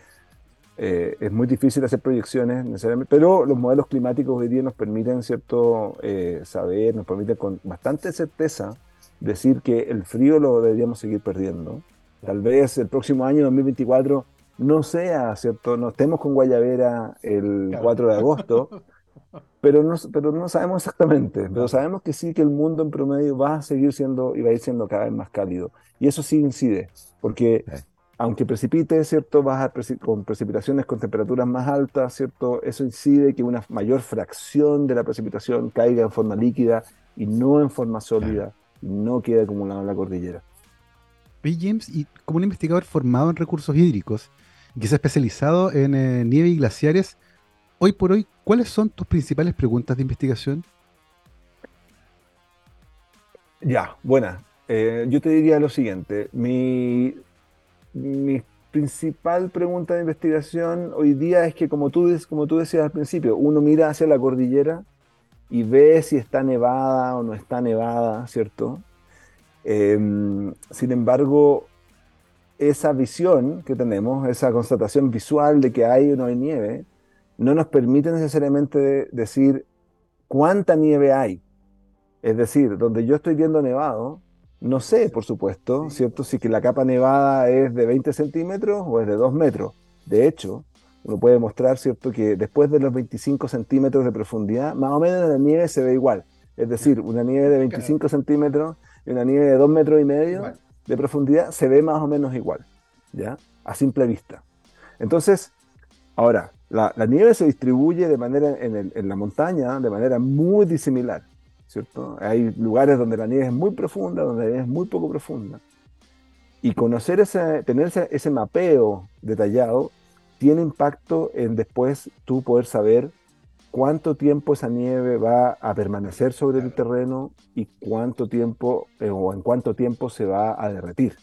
eh, es muy difícil hacer proyecciones necesariamente, pero los modelos climáticos hoy día nos permiten, ¿cierto?, eh, saber, nos permiten con bastante certeza decir que el frío lo deberíamos seguir perdiendo. Tal vez el próximo año, 2024, no sea, ¿cierto? No estemos con Guayavera el 4 de agosto, pero no, pero no sabemos exactamente. Pero sabemos que sí, que el mundo en promedio va a seguir siendo y va a ir siendo cada vez más cálido. Y eso sí incide, porque aunque precipite, ¿cierto? Vas con precipitaciones con temperaturas más altas, ¿cierto? Eso incide que una mayor fracción de la precipitación caiga en forma líquida y no en forma sólida, y no quede acumulada en la cordillera. James, y como un investigador formado en recursos hídricos, que se ha especializado en eh, nieve y glaciares. Hoy por hoy, ¿cuáles son tus principales preguntas de investigación? Ya, buena. Eh, yo te diría lo siguiente. Mi, mi principal pregunta de investigación hoy día es que, como tú, como tú decías al principio, uno mira hacia la cordillera y ve si está nevada o no está nevada, ¿cierto? Em, sin embargo, esa visión que tenemos, esa constatación visual de que hay o no hay nieve, no nos permite necesariamente decir cuánta nieve hay. Es decir, donde yo estoy viendo nevado, no sé, por supuesto, ¿cierto? Si que la capa nevada es de 20 centímetros o es de 2 metros. De hecho, uno puede mostrar, ¿cierto?, que después de los 25 centímetros de profundidad, más o menos la nieve se ve igual. Es decir, una nieve de 25 centímetros y una nieve de 2 metros y medio de profundidad se ve más o menos igual, ¿ya? A simple vista. Entonces, ahora, la, nieve se distribuye de manera en, la montaña de manera muy disimilar, ¿cierto? Hay lugares donde la nieve es muy profunda, donde la nieve es muy poco profunda. Y conocer ese, tener ese, mapeo detallado tiene impacto en después tú poder saber cuánto tiempo esa nieve va a permanecer sobre el terreno y cuánto tiempo eh, o en cuánto tiempo se va a derretir.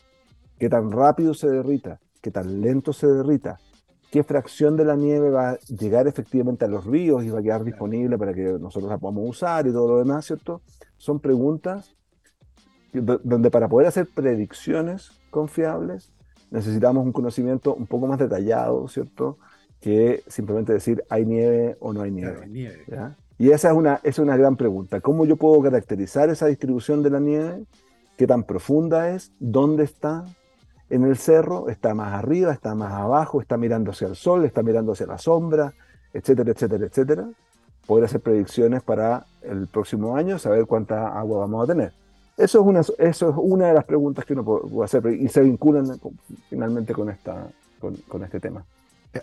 Qué tan rápido se derrita, qué tan lento se derrita, qué fracción de la nieve va a llegar efectivamente a los ríos y va a quedar disponible para que nosotros la podamos usar y todo lo demás, ¿cierto? Son preguntas donde para poder hacer predicciones confiables necesitamos un conocimiento un poco más detallado, ¿cierto? que simplemente decir hay nieve o no hay nieve. Y esa es una, es una gran pregunta. ¿Cómo yo puedo caracterizar esa distribución de la nieve? ¿Qué tan profunda es? ¿Dónde está? En el cerro, está más arriba, está más abajo, está mirando hacia el sol, está mirando hacia la sombra, etcétera, etcétera, etcétera. Poder hacer predicciones para el próximo año, saber cuánta agua vamos a tener. Eso es una, eso es una de las preguntas que uno puede hacer y se vinculan finalmente con, esta, con, este tema.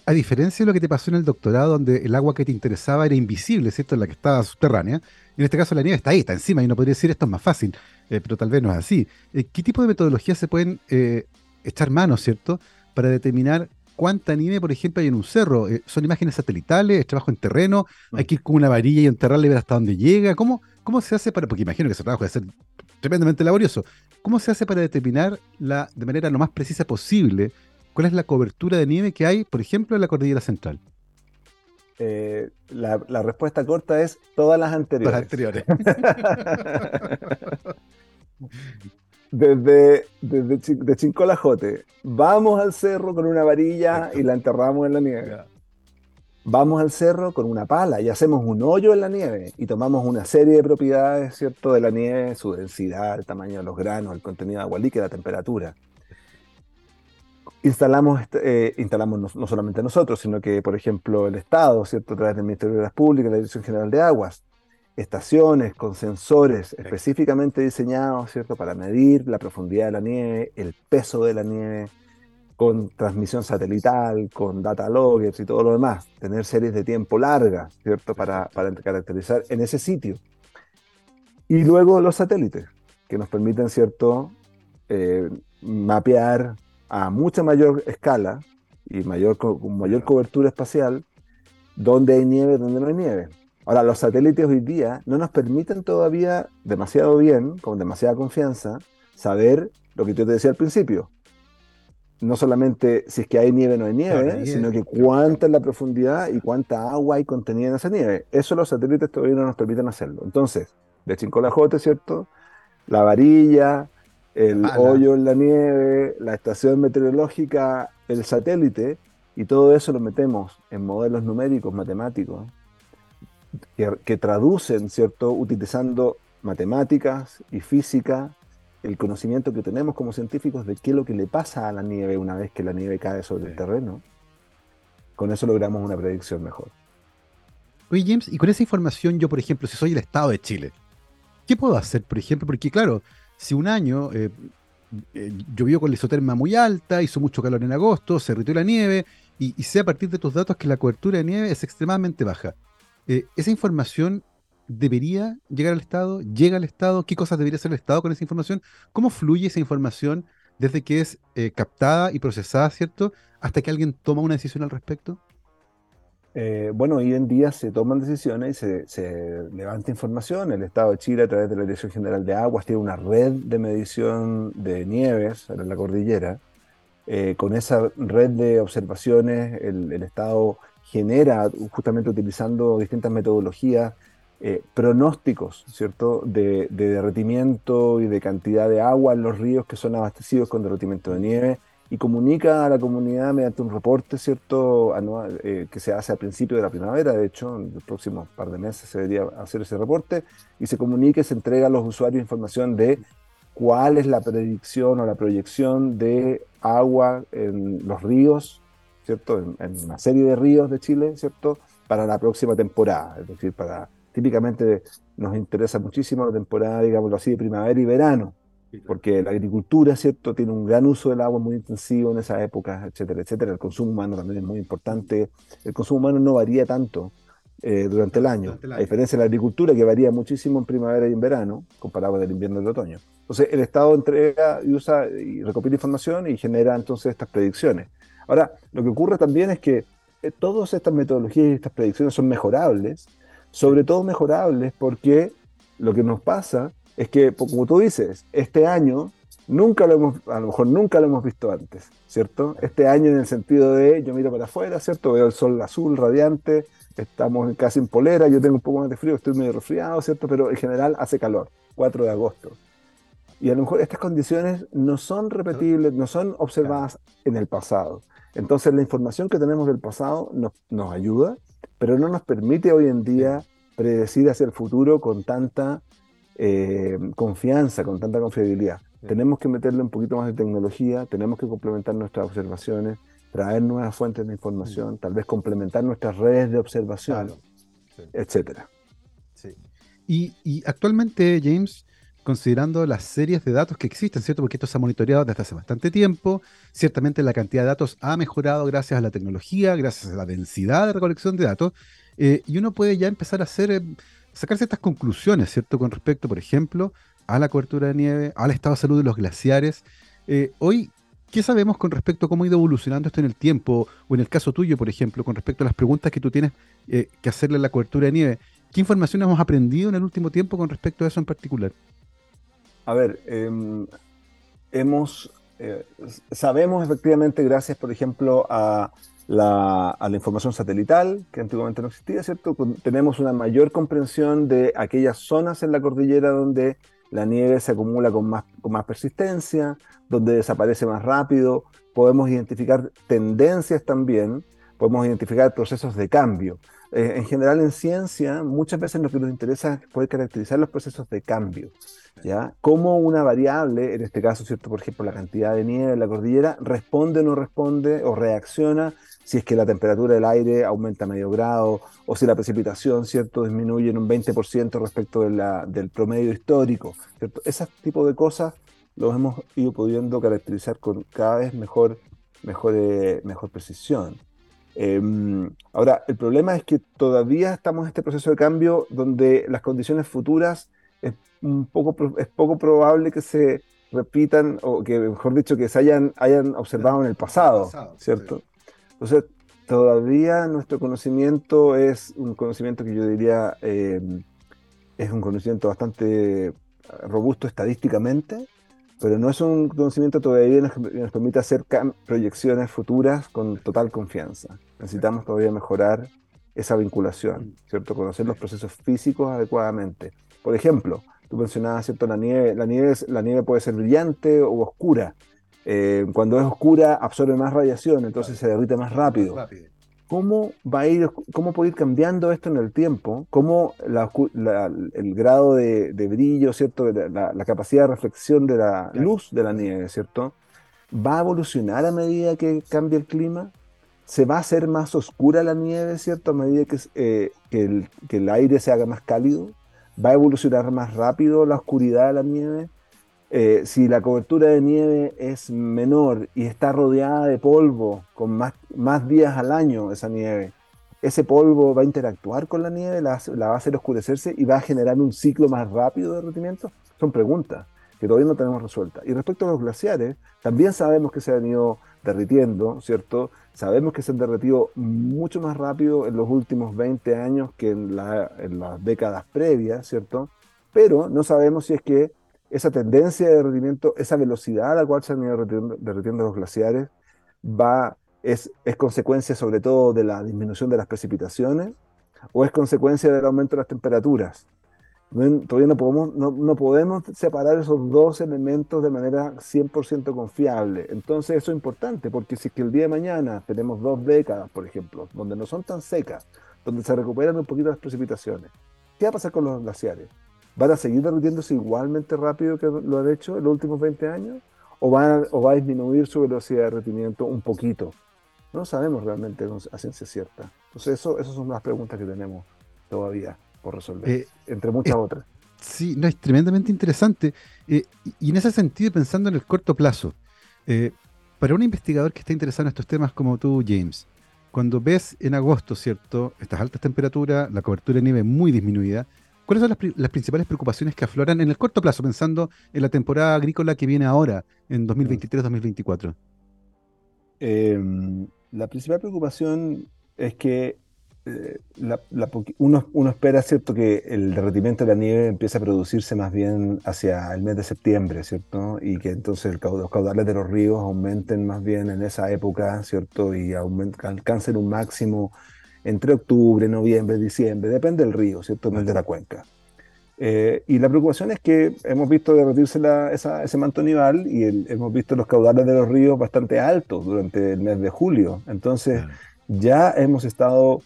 A diferencia de lo que te pasó en el doctorado, donde el agua que te interesaba era invisible, ¿cierto? La que estaba subterránea, en este caso la nieve está ahí, está encima, y uno podría decir esto es más fácil, eh, pero tal vez no es así. Eh, ¿Qué tipo de metodologías se pueden eh, echar manos, ¿cierto? Para determinar cuánta nieve, por ejemplo, hay en un cerro. ¿Son imágenes satelitales? ¿Es trabajo en terreno? ¿Hay que ir con una varilla y enterrarle y ver hasta dónde llega? ¿Cómo, ¿Cómo se hace para.? Porque imagino que ese trabajo debe ser tremendamente laborioso. ¿Cómo se hace para determinar la, de manera lo más precisa posible cuál es la cobertura de nieve que hay, por ejemplo, en la cordillera central? Eh, la, respuesta corta es todas las anteriores. Las anteriores. desde, desde de Chincolajote, vamos al cerro con una varilla y la enterramos en la nieve. Vamos al cerro con una pala y hacemos un hoyo en la nieve y tomamos una serie de propiedades, ¿cierto?, de la nieve, su densidad, el tamaño de los granos, el contenido de agua líquida, la temperatura. Instalamos, eh, instalamos no, solamente nosotros, sino que, por ejemplo, el Estado, ¿cierto?, a través del Ministerio de las Públicas, la Dirección General de Aguas, estaciones con sensores específicamente diseñados, ¿cierto?, para medir la profundidad de la nieve, el peso de la nieve, con transmisión satelital, con data loggers y todo lo demás, tener series de tiempo largas, ¿cierto? Para, para caracterizar en ese sitio. Y luego los satélites, que nos permiten, ¿cierto? Eh, mapear a mucha mayor escala y mayor, con mayor cobertura espacial dónde hay nieve, dónde no hay nieve. Ahora, los satélites hoy día no nos permiten todavía demasiado bien, con demasiada confianza, saber lo que yo te decía al principio, no solamente si es que hay nieve o no hay nieve, sino que cuánta es la profundidad y cuánta agua hay contenida en esa nieve. Eso los satélites todavía no nos permiten hacerlo. Entonces, de Chincolajote, ¿cierto? La varilla, el hoyo en la nieve, la estación meteorológica, el satélite, y todo eso lo metemos en modelos numéricos, matemáticos, que, que traducen, ¿cierto? Utilizando matemáticas y física el conocimiento que tenemos como científicos de qué es lo que le pasa a la nieve una vez que la nieve cae sobre el terreno, con eso logramos una predicción mejor. Oye, James, y con esa información, yo, por ejemplo, si soy el Estado de Chile, ¿qué puedo hacer, por ejemplo? Porque, claro, si un año eh, eh, llovió con la isoterma muy alta, hizo mucho calor en agosto, se derritió la nieve, y, sé a partir de tus datos que la cobertura de nieve es extremadamente baja. Eh, esa información debería llegar al Estado? ¿Llega al Estado? ¿Qué cosas debería hacer el Estado con esa información? ¿Cómo fluye esa información desde que es eh, captada y procesada, ¿cierto? Hasta que alguien toma una decisión al respecto? Eh, bueno, hoy en día se toman decisiones y se, levanta información. El Estado de Chile, a través de la Dirección General de Aguas, tiene una red de medición de nieves en la cordillera. Con esa red de observaciones, el Estado genera, justamente utilizando distintas metodologías, eh, pronósticos, ¿cierto?, de, derretimiento y de cantidad de agua en los ríos que son abastecidos con derretimiento de nieve y comunica a la comunidad mediante un reporte, ¿cierto?, anual, eh, que se hace al principio de la primavera, de hecho, en los próximos par de meses se debería hacer ese reporte, y se comunica y se entrega a los usuarios información de cuál es la predicción o la proyección de agua en los ríos, ¿cierto?, en, en una serie de ríos de Chile, ¿cierto?, para la próxima temporada, es decir, para típicamente nos interesa muchísimo la temporada, digámoslo así, de primavera y verano, porque la agricultura, ¿cierto?, tiene un gran uso del agua muy intensivo en esas épocas, etcétera, etcétera. El consumo humano también es muy importante. El consumo humano no varía tanto eh, durante el año, a diferencia de la agricultura, que varía muchísimo en primavera y en verano, comparado con el invierno y el otoño. Entonces, el Estado entrega y usa y recopila información y genera entonces estas predicciones. Ahora, lo que ocurre también es que eh, todas estas metodologías y estas predicciones son mejorables sobre todo mejorables, porque lo que nos pasa es que, como tú dices, este año nunca lo hemos, a lo mejor nunca lo hemos visto antes, ¿cierto? Este año en el sentido de, yo miro para afuera, ¿cierto? Veo el sol azul radiante, estamos casi en polera, yo tengo un poco más de frío, estoy medio resfriado, ¿cierto? Pero en general hace calor, 4 de agosto. Y a lo mejor estas condiciones no son repetibles, no son observadas en el pasado. Entonces la información que tenemos del pasado nos, nos ayuda, pero no nos permite hoy en día predecir hacia el futuro con tanta eh, confianza, con tanta confiabilidad. Tenemos que meterle un poquito más de tecnología, tenemos que complementar nuestras observaciones, traer nuevas fuentes de información, tal vez complementar nuestras redes de observación, etcétera. Y, actualmente, James, considerando las series de datos que existen, ¿cierto? Porque esto se ha monitoreado desde hace bastante tiempo. Ciertamente la cantidad de datos ha mejorado gracias a la tecnología, gracias a la densidad de recolección de datos. Eh, y uno puede ya empezar a hacer, eh, sacar ciertas conclusiones, ¿cierto? Con respecto, por ejemplo, a la cobertura de nieve, al estado de salud de los glaciares. Eh, hoy, ¿qué sabemos con respecto a cómo ha ido evolucionando esto en el tiempo? O en el caso tuyo, por ejemplo, con respecto a las preguntas que tú tienes que hacerle a la cobertura de nieve. ¿Qué información hemos aprendido en el último tiempo con respecto a eso en particular? A ver, em, hemos, eh, sabemos efectivamente, gracias, por ejemplo, a la, información satelital, que antiguamente no existía, ¿cierto? tenemos una mayor comprensión de aquellas zonas en la cordillera donde la nieve se acumula con más, con más persistencia, donde desaparece más rápido, podemos identificar tendencias también, podemos identificar procesos de cambio. Eh, en general en ciencia, muchas veces lo que nos interesa es poder caracterizar los procesos de cambio. ¿ya? Cómo una variable, en este caso, ¿cierto? por ejemplo, la cantidad de nieve en la cordillera, responde o no responde o reacciona si es que la temperatura del aire aumenta medio grado o si la precipitación ¿cierto? disminuye en un 20% respecto de la, del promedio histórico. ¿cierto? Ese tipo de cosas los hemos ido pudiendo caracterizar con cada vez mejor, mejor, eh, mejor precisión. Em, ahora, el problema es que todavía estamos en este proceso de cambio donde las condiciones futuras es, un poco, es poco probable que se repitan o que, mejor dicho, que se hayan, hayan observado en el pasado, ¿cierto? Entonces, todavía nuestro conocimiento es un conocimiento que yo diría em, es un conocimiento bastante robusto estadísticamente, pero no es un conocimiento todavía que nos permite hacer proyecciones futuras con total confianza. Necesitamos todavía mejorar esa vinculación. ¿cierto? Conocer los procesos físicos adecuadamente. Por ejemplo, tú mencionabas, ¿cierto? La nieve, la nieve, la nieve puede ser brillante o oscura. Eh, cuando es oscura absorbe más radiación, entonces se derrite más rápido cómo va a ir, cómo puede ir cambiando esto en el tiempo, cómo el grado de, brillo, ¿cierto? La, capacidad de reflexión de la luz de la nieve, ¿cierto? Va a evolucionar a medida que cambie el clima. Se va a hacer más oscura la nieve, ¿cierto? A medida que, eh, el, que el aire se haga más cálido. Va a evolucionar más rápido la oscuridad de la nieve eh, si la cobertura de nieve es menor y está rodeada de polvo con más, días al año esa nieve, ese polvo va a interactuar con la nieve, la, va a hacer oscurecerse y va a generar un ciclo más rápido de derretimiento? Son preguntas que todavía no tenemos resueltas. Y respecto a los glaciares, también sabemos que se han ido derritiendo, ¿cierto? Sabemos que se han derretido mucho más rápido en los últimos 20 años que en las décadas previas, ¿cierto? Pero no sabemos si es que esa tendencia de derretimiento, esa velocidad a la cual se han ido derritiendo, los glaciares, va, es, es, consecuencia sobre todo de la disminución de las precipitaciones o es consecuencia del aumento de las temperaturas. todavía no podemos, no, no, podemos separar esos dos elementos de manera 100% confiable. Entonces eso es importante, porque si es que el día de mañana tenemos dos décadas, por ejemplo, donde no son tan secas, donde se recuperan un poquito las precipitaciones, ¿qué va a pasar con los glaciares? ¿Van a seguir derritiéndose igualmente rápido que lo han hecho en los últimos 20 años? ¿O, van o va a disminuir su velocidad de derretimiento un poquito? No sabemos realmente a ciencia cierta. Entonces, eso, esas son las preguntas que tenemos todavía por resolver, eh, entre muchas otras. Sí, no, es tremendamente interesante. Eh, y en ese sentido, pensando en el corto plazo, eh, para un investigador que está interesado en estos temas como tú, James, cuando ves en agosto, ¿cierto? Estas altas temperaturas, la cobertura de nieve muy disminuida, ¿Cuáles son las, principales preocupaciones que afloran en el corto plazo, pensando en la temporada agrícola que viene ahora, en 2023-2024? Em, la principal preocupación es que eh, uno, espera, ¿cierto?, que el derretimiento de la nieve empiece a producirse más bien hacia el mes de septiembre, ¿cierto? Y que entonces los caudales de los ríos aumenten más bien en esa época, ¿cierto? Y alcancen un máximo entre octubre, noviembre, diciembre, depende del río, ¿cierto? de la cuenca. Eh, y la preocupación es que hemos visto derretirse ese manto nival y hemos visto los caudales de los ríos bastante altos durante el mes de julio. Entonces, ya hemos estado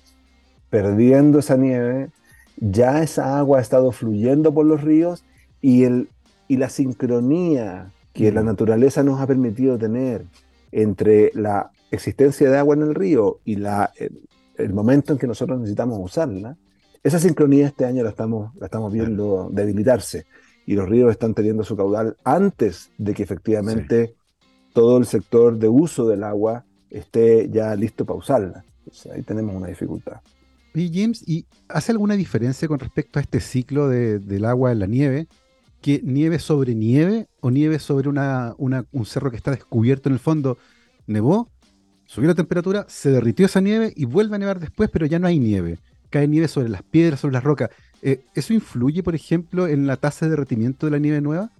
perdiendo esa nieve, ya esa agua ha estado fluyendo por los ríos y, el, y la sincronía que la naturaleza nos ha permitido tener entre la existencia de agua en el río y la, eh, el momento en que nosotros necesitamos usarla, esa sincronía este año la estamos, la estamos viendo debilitarse. y los ríos están teniendo su caudal antes de que efectivamente todo el sector de uso del agua esté ya listo para usarla. ahí tenemos una dificultad. Y James, ¿y hace alguna diferencia con respecto a este ciclo del agua en la nieve? ¿Que nieve sobre nieve o nieve sobre una, un cerro que está descubierto en el fondo? Nevó, subió la temperatura, se derritió esa nieve y vuelve a nevar después, pero ya no hay nieve. Cae nieve sobre las piedras, sobre las rocas. Eh, ¿Eso influye, por ejemplo, en la tasa de derretimiento de la nieve nueva?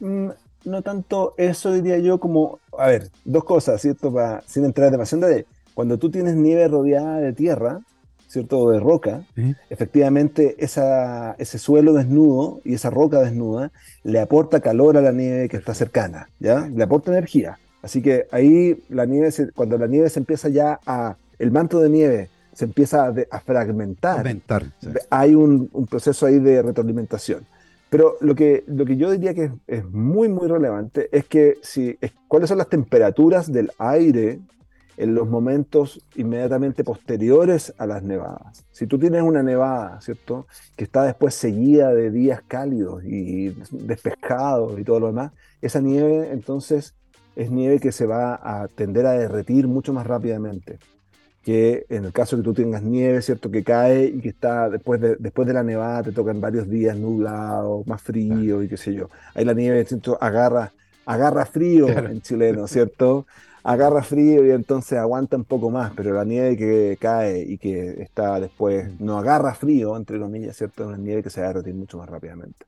Mm, no tanto eso diría yo como, a ver, dos cosas, ¿cierto? Para, sin entrar demasiado de Cuando tú tienes nieve rodeada de tierra, ¿cierto? De roca, efectivamente esa, ese suelo desnudo y esa roca desnuda le aporta calor a la nieve que está cercana, ¿ya? Le aporta energía. Así que ahí la nieve, cuando la nieve se empieza ya a, el manto de nieve se empieza a, fragmentar, hay un, un, proceso ahí de retroalimentación. Pero lo que, lo que yo diría que es, muy, muy relevante es que si, es, cuáles son las temperaturas del aire en los momentos inmediatamente posteriores a las nevadas. Si tú tienes una nevada, ¿cierto? Que está después seguida de días cálidos y despejados y todo lo demás, esa nieve entonces es nieve que se va a tender a derretir mucho más rápidamente que en el caso que tú tengas nieve, ¿cierto? Que cae y que está después de, después de la nevada, te tocan varios días nublados, más frío y qué sé yo. Ahí la nieve, ¿cierto? Agarra, agarra frío en chileno, ¿cierto? Agarra frío y entonces aguanta un poco más, pero la nieve que cae y que está después, no agarra frío, entre comillas, ¿cierto? Es una nieve que se va a derretir mucho más rápidamente.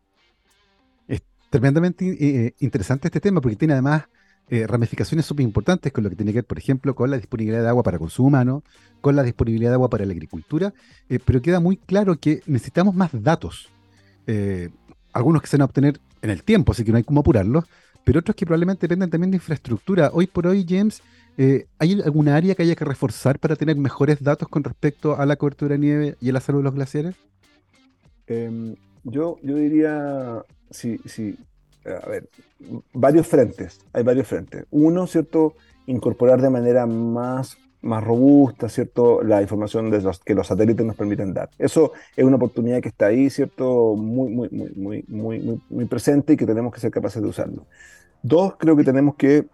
Es tremendamente eh, interesante este tema porque tiene además eh, ramificaciones súper importantes con lo que tiene que ver, por ejemplo, con la disponibilidad de agua para consumo humano, con la disponibilidad de agua para la agricultura, eh, pero queda muy claro que necesitamos más datos. Eh, algunos que se van a obtener en el tiempo, así que no hay cómo apurarlos, pero otros que probablemente dependen también de infraestructura. Hoy por hoy, James, ¿hay alguna área que haya que reforzar para tener mejores datos con respecto a la cobertura de nieve y a la salud de los glaciares? Em, yo, yo diría, si, si, a ver, varios frentes, hay varios frentes. Uno, ¿cierto? Incorporar de manera más, más robusta, ¿cierto? La información de los, que los satélites nos permiten dar. Eso es una oportunidad que está ahí, ¿cierto? Muy, muy, muy, muy, muy, muy, presente y que tenemos que ser capaces de usarlo. Dos, creo que tenemos que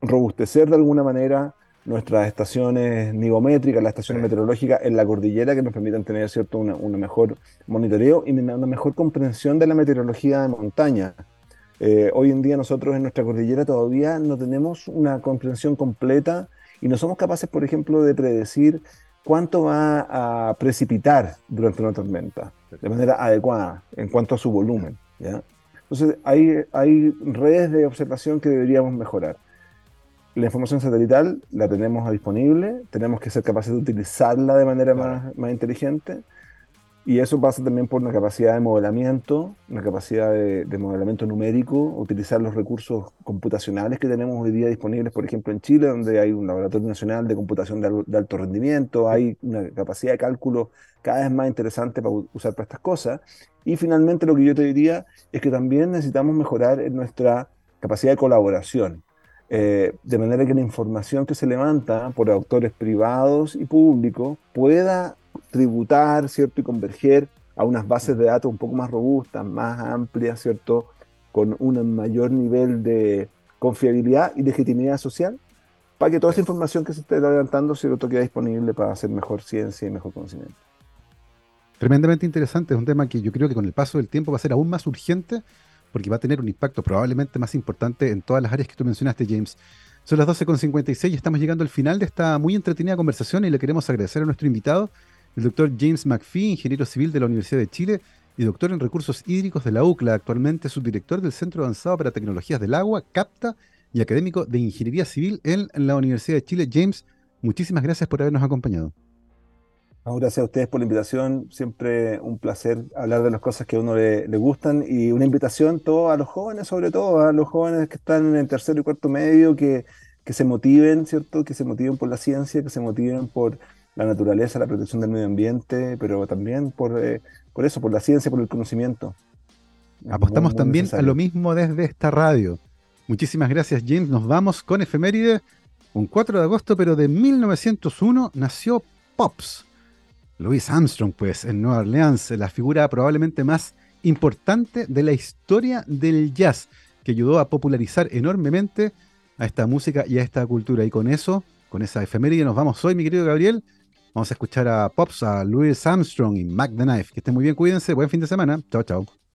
robustecer de alguna manera nuestras estaciones nivométricas, las estaciones meteorológicas en la cordillera que nos permitan tener cierto una, mejor monitoreo y una mejor comprensión de la meteorología de montaña. Eh, hoy en día nosotros en nuestra cordillera todavía no tenemos una comprensión completa y no somos capaces, por ejemplo, de predecir cuánto va a precipitar durante una tormenta de manera adecuada en cuanto a su volumen. ¿ya? Entonces hay, hay redes de observación que deberíamos mejorar. La información satelital la tenemos disponible, tenemos que ser capaces de utilizarla de manera más, más inteligente y eso pasa también por una capacidad de modelamiento, una capacidad de, modelamiento numérico, utilizar los recursos computacionales que tenemos hoy día disponibles, por ejemplo, en Chile, donde hay un laboratorio nacional de computación de, alto rendimiento, hay una capacidad de cálculo cada vez más interesante para usar para estas cosas. Y finalmente lo que yo te diría es que también necesitamos mejorar en nuestra capacidad de colaboración. Eh, de manera que la información que se levanta por autores privados y públicos pueda tributar, ¿cierto? Y converger a unas bases de datos un poco más robustas, más amplias, ¿cierto? Con un mayor nivel de confiabilidad y legitimidad social, para que toda esa información que se esté levantando, ¿cierto? Quede disponible para hacer mejor ciencia y mejor conocimiento. Tremendamente interesante, es un tema que yo creo que con el paso del tiempo va a ser aún más urgente porque va a tener un impacto probablemente más importante en todas las áreas que tú mencionaste, James. Son las 12.56 y estamos llegando al final de esta muy entretenida conversación y le queremos agradecer a nuestro invitado, el doctor James McPhee, ingeniero civil de la Universidad de Chile y doctor en recursos hídricos de la UCLA, actualmente subdirector del Centro Avanzado para Tecnologías del Agua, CAPTA, y académico de Ingeniería Civil en la Universidad de Chile. James, muchísimas gracias por habernos acompañado. gracias a ustedes por la invitación. Siempre un placer hablar de las cosas que a uno le, gustan y una invitación todo a los jóvenes, sobre todo a los jóvenes que están en el tercero y cuarto medio, que se motiven, ¿cierto? Que se motiven por la ciencia, que se motiven por la naturaleza, la protección del medio ambiente, pero también por, eh, por eso, por la ciencia, por el conocimiento. Apostamos también a lo mismo desde esta radio. Muchísimas gracias, James. Nos vamos con efeméride. Un 4 de agosto, pero de 1901, nació Pops. Louis Armstrong, pues, en Nueva Orleans, la figura probablemente más importante de la historia del jazz, que ayudó a popularizar enormemente a esta música y a esta cultura. Y con eso, con esa efeméride, nos vamos hoy, mi querido Gabriel. Vamos a escuchar a Pops, a Louis Armstrong y Mac the Knife. Que estén muy bien, cuídense, buen fin de semana. Chao, chao.